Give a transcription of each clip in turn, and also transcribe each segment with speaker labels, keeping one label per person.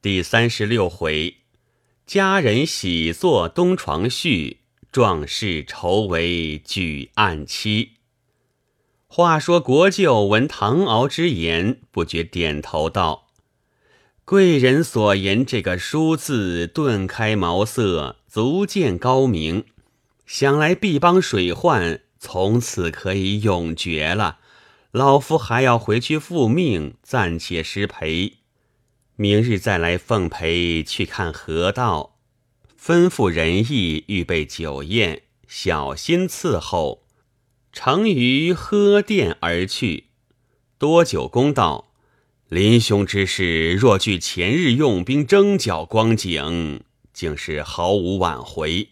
Speaker 1: 第三十六回，佳人喜作东床序，壮士愁为举案妻。话说国舅闻唐敖之言，不觉点头道：“贵人所言这个书字，顿开茅塞，足见高明。想来毕邦水患从此可以永绝了。老夫还要回去复命，暂且失陪。”明日再来奉陪去看河道，吩咐人役预备酒宴，小心伺候。成于喝殿而去。多久公道：林兄之事，若据前日用兵征剿光景，竟是毫无挽回。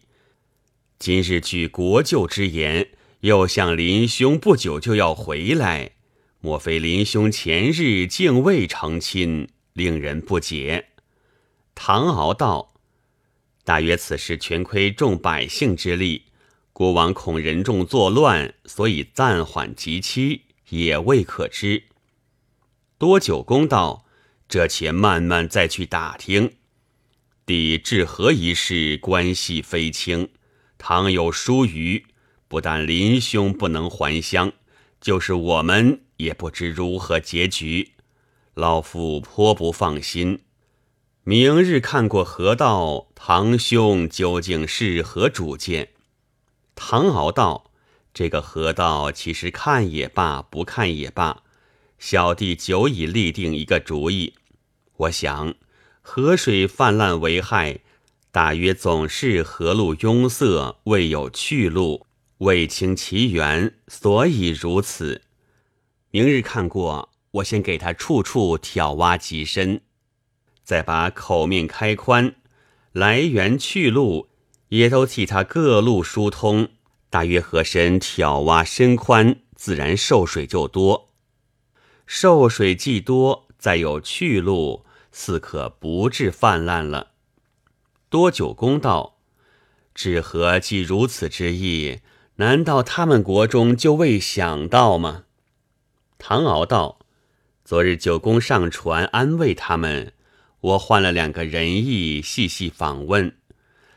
Speaker 1: 今日据国舅之言，又向林兄不久就要回来，莫非林兄前日竟未成亲？令人不解。唐敖道：“大约此事全亏众百姓之力，国王恐人众作乱，所以暂缓即期，也未可知。”多久公道：“这且慢慢再去打听。帝治河一事关系非轻，倘有疏虞，不但林兄不能还乡，就是我们也不知如何结局。”老夫颇不放心，明日看过河道，堂兄究竟是何主见？唐敖道：“这个河道其实看也罢，不看也罢，小弟久已立定一个主意。我想，河水泛滥为害，大约总是河路拥塞，未有去路，未清其源，所以如此。明日看过。”我先给他处处挑挖极深，再把口面开宽，来源去路也都替他各路疏通。大约河深挑挖深宽，自然受水就多。受水既多，再有去路，似可不至泛滥了。多久公道，治河既如此之意，难道他们国中就未想到吗？唐敖道。昨日九公上船安慰他们，我换了两个人役细细访问。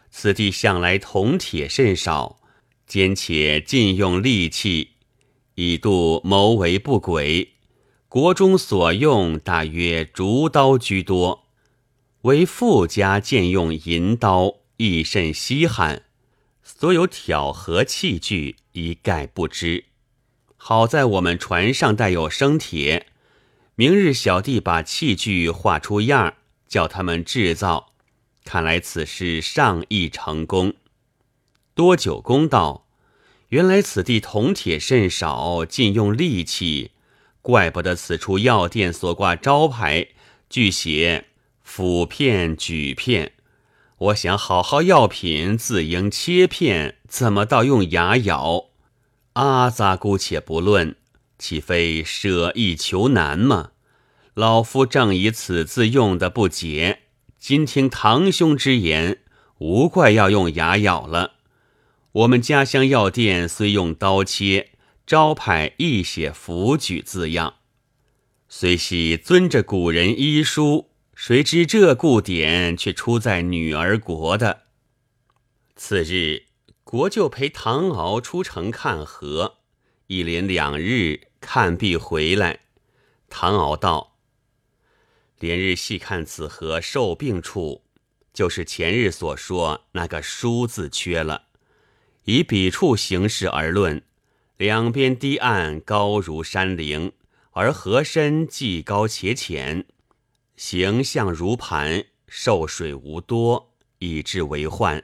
Speaker 1: 此地向来铜铁甚少，兼且禁用利器，以度谋为不轨。国中所用大约竹刀居多，唯富家见用银刀，亦甚稀罕。所有挑河器具一概不知。好在我们船上带有生铁。明日小弟把器具画出样儿，叫他们制造。看来此事尚易成功。多久公道：原来此地铜铁甚少，尽用利器，怪不得此处药店所挂招牌据写斧片、举片。我想好好药品自应切片，怎么倒用牙咬？阿杂姑且不论。岂非舍易求难吗？老夫正以此字用的不解，今听堂兄之言，无怪要用牙咬了。我们家乡药店虽用刀切，招牌亦写符举字样，虽系遵着古人医书，谁知这故典却出在女儿国的。次日，国舅陪唐敖出城看河，一连两日。看毕回来，唐敖道：“连日细看此河受病处，就是前日所说那个书字缺了。以笔触形势而论，两边堤岸高如山陵，而河深既高且浅，形象如盘，受水无多，以致为患。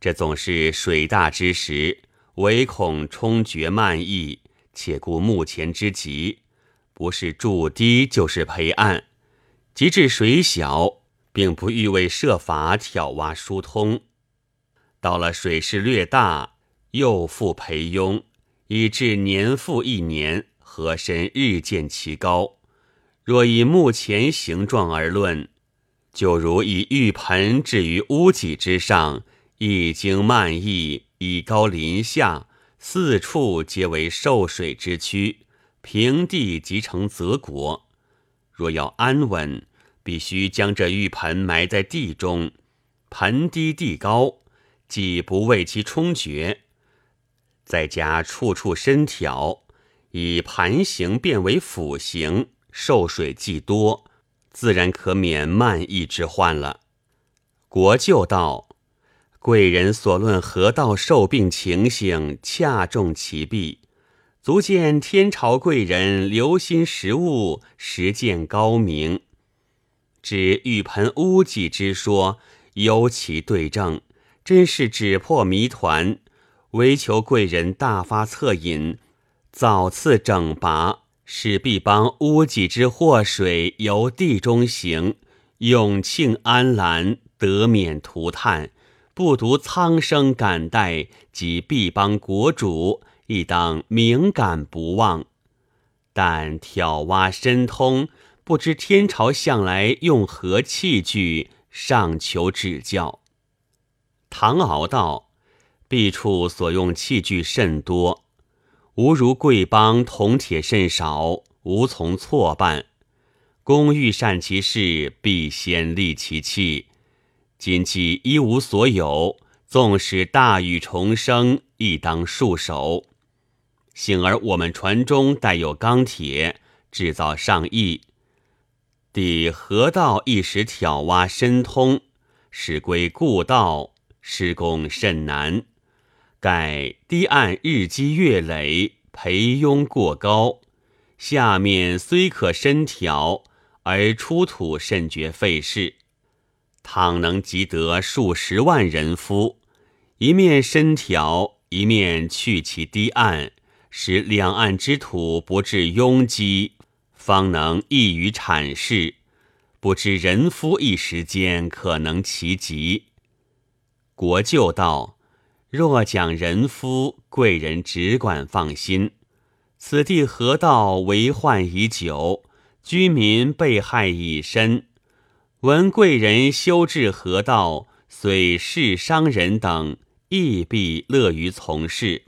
Speaker 1: 这总是水大之时，唯恐冲决漫溢。”且顾目前之急，不是筑堤就是培岸，及至水小，并不欲为设法挑挖疏通。到了水势略大，又复培拥，以致年复一年，河深日渐其高。若以目前形状而论，就如以浴盆置于屋脊之上，一经漫溢，以高临下。四处皆为受水之区，平地即成泽国。若要安稳，必须将这浴盆埋在地中，盆低地高，既不为其冲决，再加处处深挑，以盘形变为斧形，受水既多，自然可免慢意之患了。国舅道：“贵人所论河道受病情形，恰中其弊。”足见天朝贵人留心识物，实践高明。指玉盆污迹之说，尤其对证，真是指破谜团。唯求贵人大发恻隐，早次整拔，使必帮污迹之祸水由地中行，永庆安澜，得免涂炭，不独苍生感戴，及必帮国主。亦当敏感不忘，但挑挖深通，不知天朝向来用何器具，尚求指教。唐敖道：“敝处所用器具甚多，吾如贵邦铜铁甚少，无从错办。公欲善其事，必先利其器。今既一无所有，纵使大禹重生，亦当束手。”幸而我们船中带有钢铁，制造上亿。抵河道一时挑挖深通，使归故道，施工甚难。盖堤岸日积月累，培拥过高，下面虽可深挑，而出土甚觉费事。倘能集得数十万人夫，一面深挑，一面去其堤岸。使两岸之土不致拥积，方能易于阐释。不知人夫一时间可能其极。国舅道：若讲人夫，贵人只管放心。此地河道为患已久，居民被害已深。闻贵人修治河道，虽是商人等亦必乐于从事。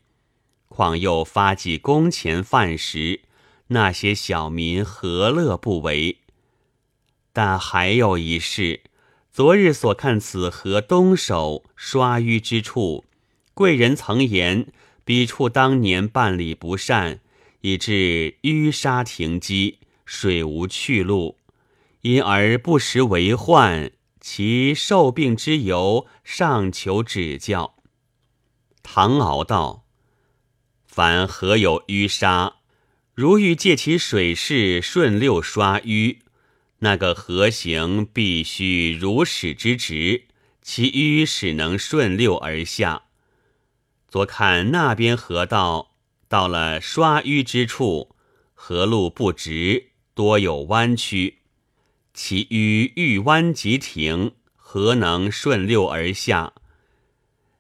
Speaker 1: 况又发给工钱饭食，那些小民何乐不为？但还有一事，昨日所看此河东首刷淤之处，贵人曾言彼处当年办理不善，以致淤沙停积，水无去路，因而不时为患。其受病之由，尚求指教。唐敖道。凡河有淤沙，如欲借其水势顺溜刷淤，那个河行必须如矢之直，其淤始能顺溜而下。左看那边河道，到了刷淤之处，河路不直，多有弯曲，其淤欲弯即停，何能顺溜而下？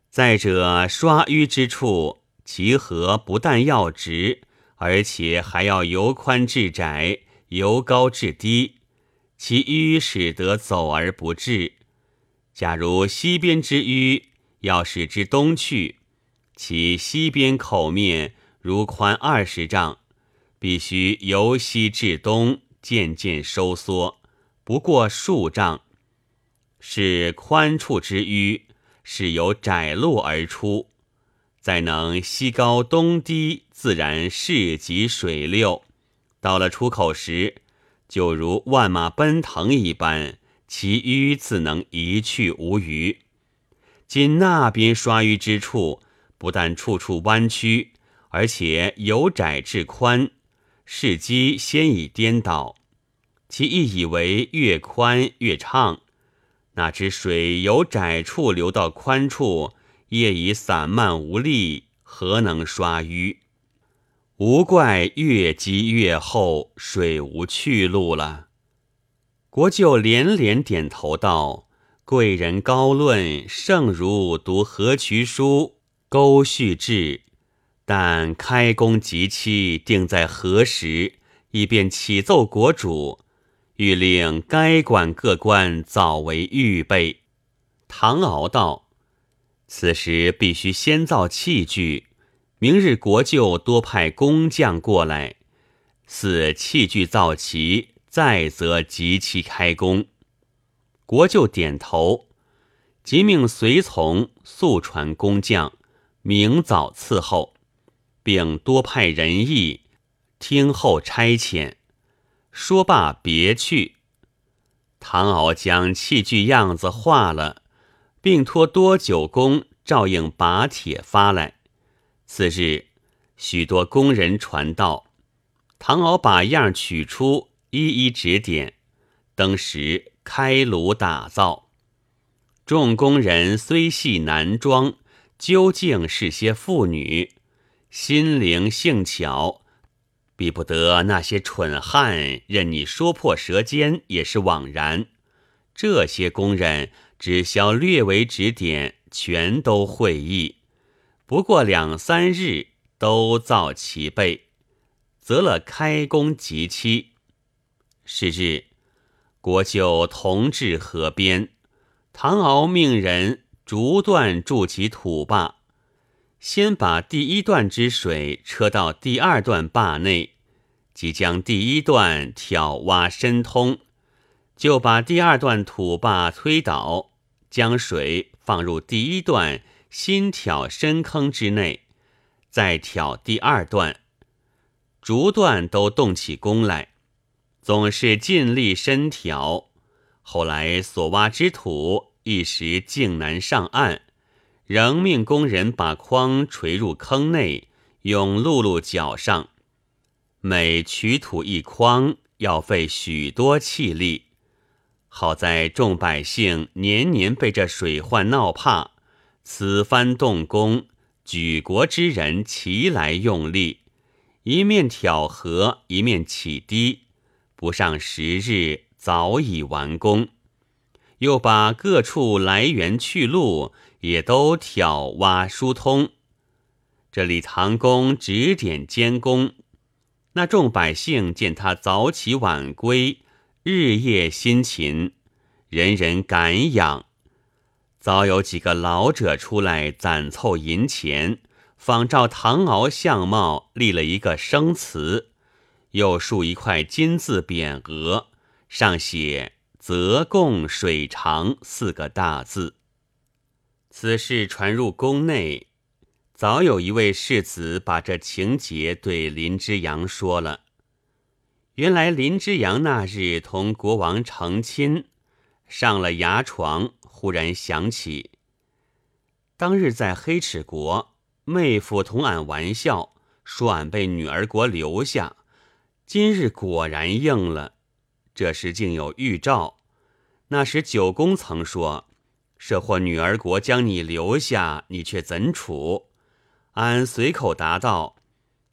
Speaker 1: 再者，刷淤之处。其河不但要直，而且还要由宽至窄，由高至低。其淤使得走而不至。假如西边之淤要使之东去，其西边口面如宽二十丈，必须由西至东渐渐收缩，不过数丈，是宽处之淤是由窄路而出。再能西高东低，自然势及水流。到了出口时，就如万马奔腾一般，其淤自能一去无余。今那边刷淤之处，不但处处弯曲，而且由窄至宽，事机先已颠倒。其意以为越宽越畅，哪知水由窄处流到宽处。业已散漫无力，何能刷淤？无怪越积越厚，水无去路了。国舅连连点头道：“贵人高论，胜如读河渠书，勾叙志。但开工即期定在何时？以便启奏国主，欲令该管各官早为预备。”唐敖道。此时必须先造器具，明日国舅多派工匠过来，似器具造齐，再则即期开工。国舅点头，即命随从速传工匠，明早伺候，并多派人役听候差遣。说罢，别去。唐敖将器具样子画了，并托多九工照应把铁发来。次日，许多工人传道，唐敖把样取出，一一指点。当时开炉打造，众工人虽系男装，究竟是些妇女，心灵性巧，比不得那些蠢汉。任你说破舌尖也是枉然。这些工人只消略为指点，全都会意。不过两三日，都造齐备，择了开工吉期。是日，国舅同至河边，唐敖命人逐段筑起土坝，先把第一段之水车到第二段坝内，即将第一段挑挖深通，就把第二段土坝推倒，将水放入第一段。新挑深坑之内，再挑第二段，逐段都动起工来，总是尽力深挑。后来所挖之土一时竟难上岸，仍命工人把筐垂入坑内，用辘辘搅上。每取土一筐，要费许多气力。好在众百姓年年被这水患闹怕。此番动工，举国之人齐来用力，一面挑河，一面起堤，不上十日，早已完工。又把各处来源去路也都挑挖疏通。这里唐公指点监工，那众百姓见他早起晚归，日夜辛勤，人人感仰。早有几个老者出来攒凑银钱，仿照唐敖相貌立了一个生祠，又竖一块金字匾额，上写“泽贡水长”四个大字。此事传入宫内，早有一位世子把这情节对林之阳说了。原来林之阳那日同国王成亲，上了牙床。忽然想起，当日在黑齿国，妹夫同俺玩笑，说俺被女儿国留下。今日果然应了。这时竟有预兆。那时九公曾说：“设或女儿国将你留下，你却怎处？”俺随口答道：“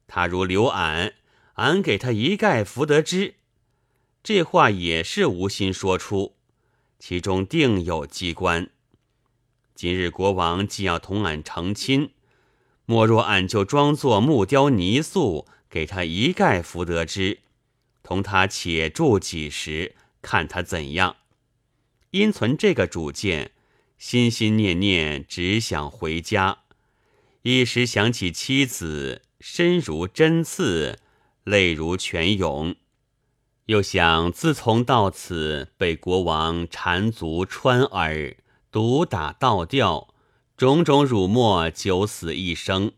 Speaker 1: 他如留俺，俺给他一概福德之。”这话也是无心说出。其中定有机关。今日国王既要同俺成亲，莫若俺就装作木雕泥塑，给他一概福得之，同他且住几时，看他怎样。因存这个主见，心心念念只想回家，一时想起妻子，身如针刺，泪如泉涌。又想，自从到此被国王缠足穿耳、毒打倒吊，种种辱没，九死一生。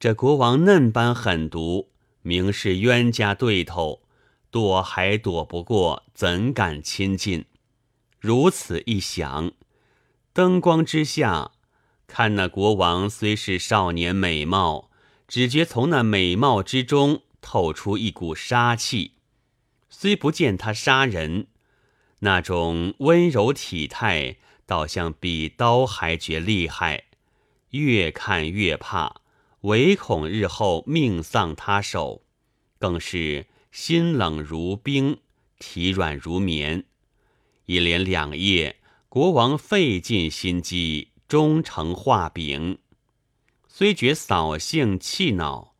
Speaker 1: 这国王嫩般狠毒，明是冤家对头，躲还躲不过，怎敢亲近？如此一想，灯光之下，看那国王虽是少年美貌，只觉从那美貌之中透出一股杀气。虽不见他杀人，那种温柔体态，倒像比刀还觉厉害。越看越怕，唯恐日后命丧他手，更是心冷如冰，体软如棉。一连两夜，国王费尽心机，终成画饼。虽觉扫兴气恼，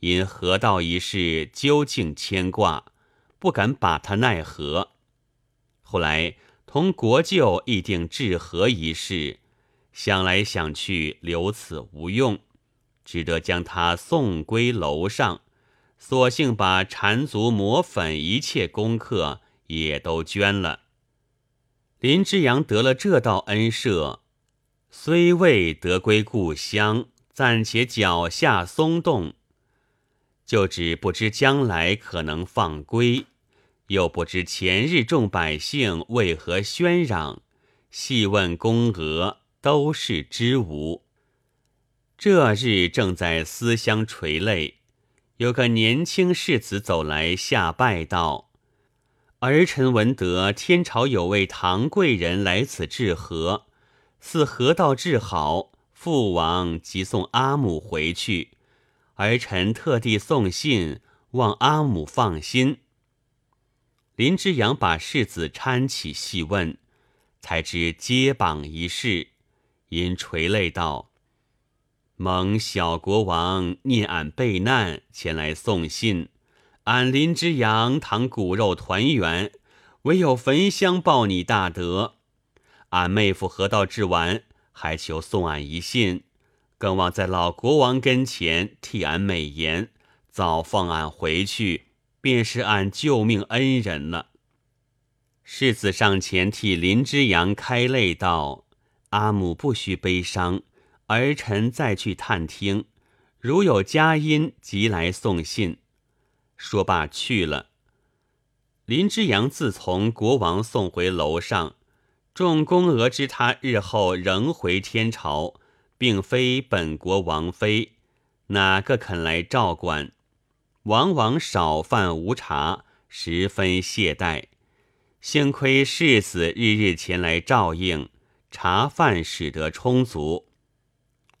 Speaker 1: 因河道一事究竟牵挂。不敢把他奈何。后来同国舅议定治和一事，想来想去，留此无用，只得将他送归楼上，索性把缠足磨粉一切功课也都捐了。林之阳得了这道恩赦，虽未得归故乡，暂且脚下松动，就只不知将来可能放归，又不知前日众百姓为何喧嚷，细问宫娥，都是知无。这日正在思乡垂泪，有个年轻士子走来下拜道。儿臣闻得天朝有位唐贵人来此治河，似河道治好，父王即送阿母回去。儿臣特地送信，望阿母放心。林之阳把世子搀起细问，才知接榜一事，因垂泪道：“蒙小国王念俺备难，前来送信。”俺林之阳堂骨肉团圆，唯有焚香报你大德。俺妹夫河道治完，还求送俺一信，更望在老国王跟前替俺美言，早放俺回去，便是俺救命恩人了。世子上前替林之阳开泪道：“阿母不须悲伤，儿臣再去探听，如有佳音，即来送信。”说罢去了。林之阳自从国王送回楼上，众宫娥知他日后仍回天朝，并非本国王妃，哪个肯来照管？往往少饭无茶，十分懈怠。幸亏世子日日前来照应，茶饭使得充足。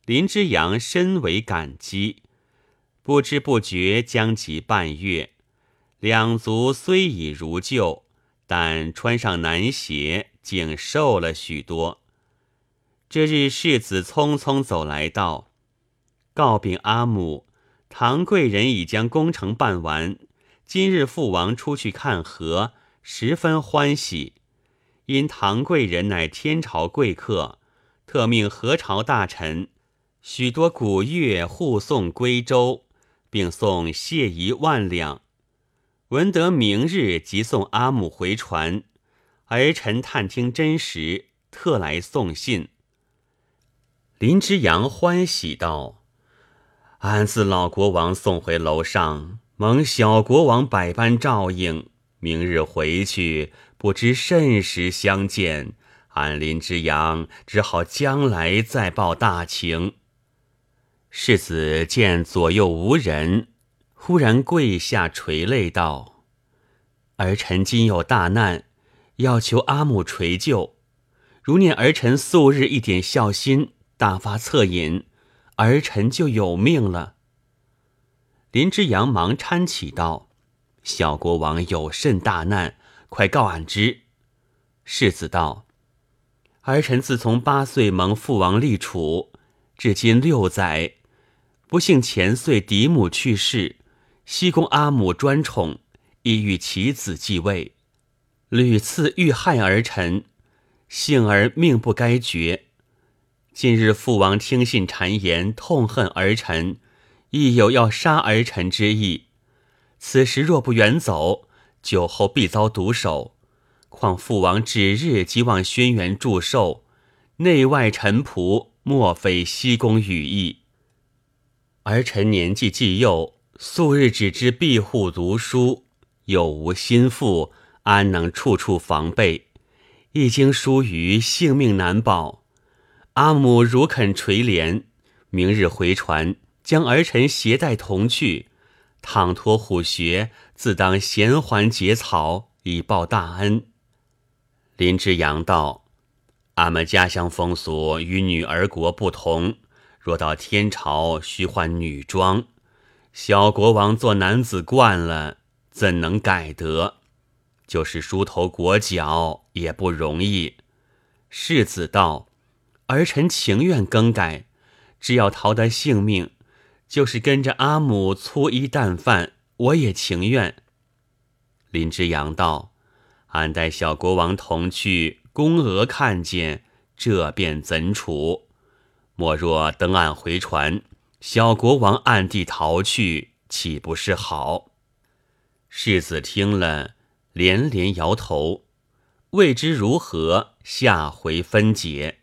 Speaker 1: 林之阳深为感激。不知不觉将及半月，两足虽已如旧，但穿上男鞋，竟瘦了许多。这日世子匆匆走来道：“告禀阿母，唐贵人已将工程办完。今日父王出去看河，十分欢喜。因唐贵人乃天朝贵客，特命何朝大臣许多古乐护送归州。”并送谢一万两，闻得明日即送阿母回船，儿臣探听真实，特来送信。林之阳欢喜道：“俺自老国王送回楼上，蒙小国王百般照应，明日回去，不知甚时相见。俺林之阳只好将来再报大情。”世子见左右无人，忽然跪下垂泪道：“儿臣今有大难，要求阿母垂救。如念儿臣素日一点孝心，大发恻隐，儿臣就有命了。”林之阳忙搀起道：“小国王有甚大难？快告俺知。”世子道：“儿臣自从八岁蒙父王立储，至今六载。”不幸前岁嫡母去世，西宫阿母专宠，意欲其子继位，屡次遇害儿臣，幸而命不该绝。近日父王听信谗言，痛恨儿臣，亦有要杀儿臣之意。此时若不远走，酒后必遭毒手。况父王指日即往轩辕祝寿，内外臣仆莫非西宫羽翼。儿臣年纪既幼，素日只知庇护读书，又无心腹，安能处处防备？一经疏于，性命难保。阿母如肯垂怜，明日回船，将儿臣携带同去。倘托虎穴，自当衔环结草，以报大恩。林之阳道：“俺们家乡风俗与女儿国不同。”若到天朝，需换女装。小国王做男子惯了，怎能改得？就是梳头裹脚也不容易。世子道：“儿臣情愿更改，只要逃得性命，就是跟着阿母粗衣淡饭，我也情愿。”林之阳道：“俺带小国王同去，宫娥看见，这便怎处？”莫若登岸回船，小国王暗地逃去，岂不是好？世子听了，连连摇头，未知如何，下回分解。